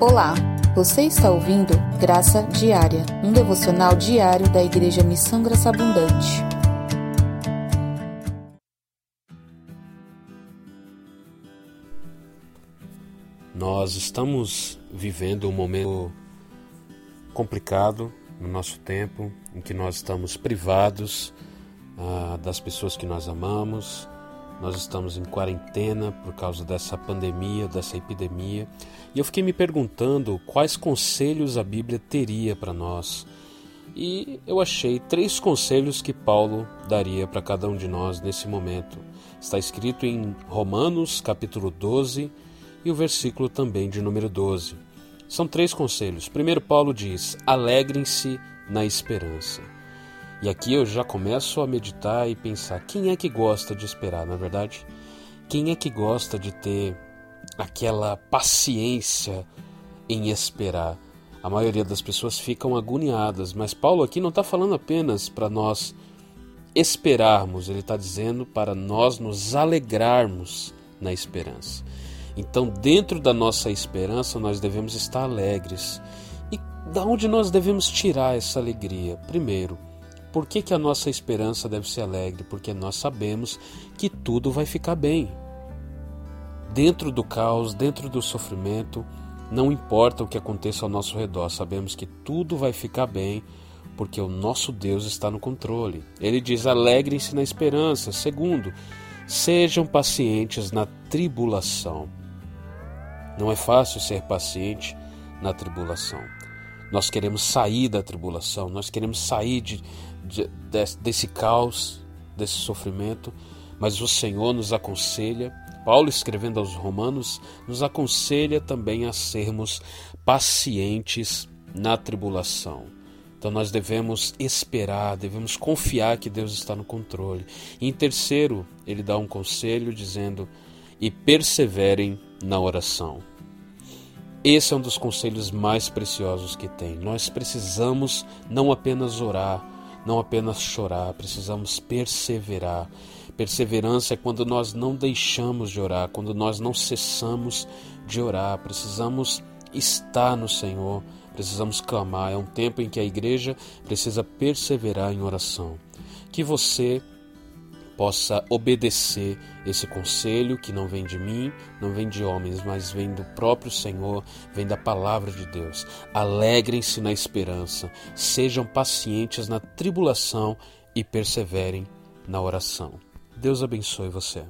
Olá, você está ouvindo Graça Diária, um devocional diário da Igreja Missão Graça Abundante. Nós estamos vivendo um momento complicado no nosso tempo, em que nós estamos privados ah, das pessoas que nós amamos, nós estamos em quarentena por causa dessa pandemia, dessa epidemia, e eu fiquei me perguntando quais conselhos a Bíblia teria para nós. E eu achei três conselhos que Paulo daria para cada um de nós nesse momento. Está escrito em Romanos, capítulo 12, e o versículo também de número 12. São três conselhos. Primeiro, Paulo diz: alegrem-se na esperança. E aqui eu já começo a meditar e pensar: quem é que gosta de esperar, na é verdade? Quem é que gosta de ter aquela paciência em esperar? A maioria das pessoas ficam agoniadas, mas Paulo aqui não está falando apenas para nós esperarmos, ele está dizendo para nós nos alegrarmos na esperança. Então, dentro da nossa esperança, nós devemos estar alegres. E da onde nós devemos tirar essa alegria? Primeiro, por que, que a nossa esperança deve ser alegre? Porque nós sabemos que tudo vai ficar bem. Dentro do caos, dentro do sofrimento, não importa o que aconteça ao nosso redor, sabemos que tudo vai ficar bem, porque o nosso Deus está no controle. Ele diz: alegrem-se na esperança. Segundo, sejam pacientes na tribulação. Não é fácil ser paciente na tribulação. Nós queremos sair da tribulação, nós queremos sair de, de, de, desse caos, desse sofrimento, mas o Senhor nos aconselha, Paulo escrevendo aos Romanos, nos aconselha também a sermos pacientes na tribulação. Então nós devemos esperar, devemos confiar que Deus está no controle. E em terceiro, ele dá um conselho dizendo: e perseverem na oração. Esse é um dos conselhos mais preciosos que tem. Nós precisamos não apenas orar, não apenas chorar, precisamos perseverar. Perseverança é quando nós não deixamos de orar, quando nós não cessamos de orar. Precisamos estar no Senhor, precisamos clamar. É um tempo em que a igreja precisa perseverar em oração. Que você possa obedecer esse conselho que não vem de mim, não vem de homens, mas vem do próprio Senhor, vem da palavra de Deus. Alegrem-se na esperança, sejam pacientes na tribulação e perseverem na oração. Deus abençoe você.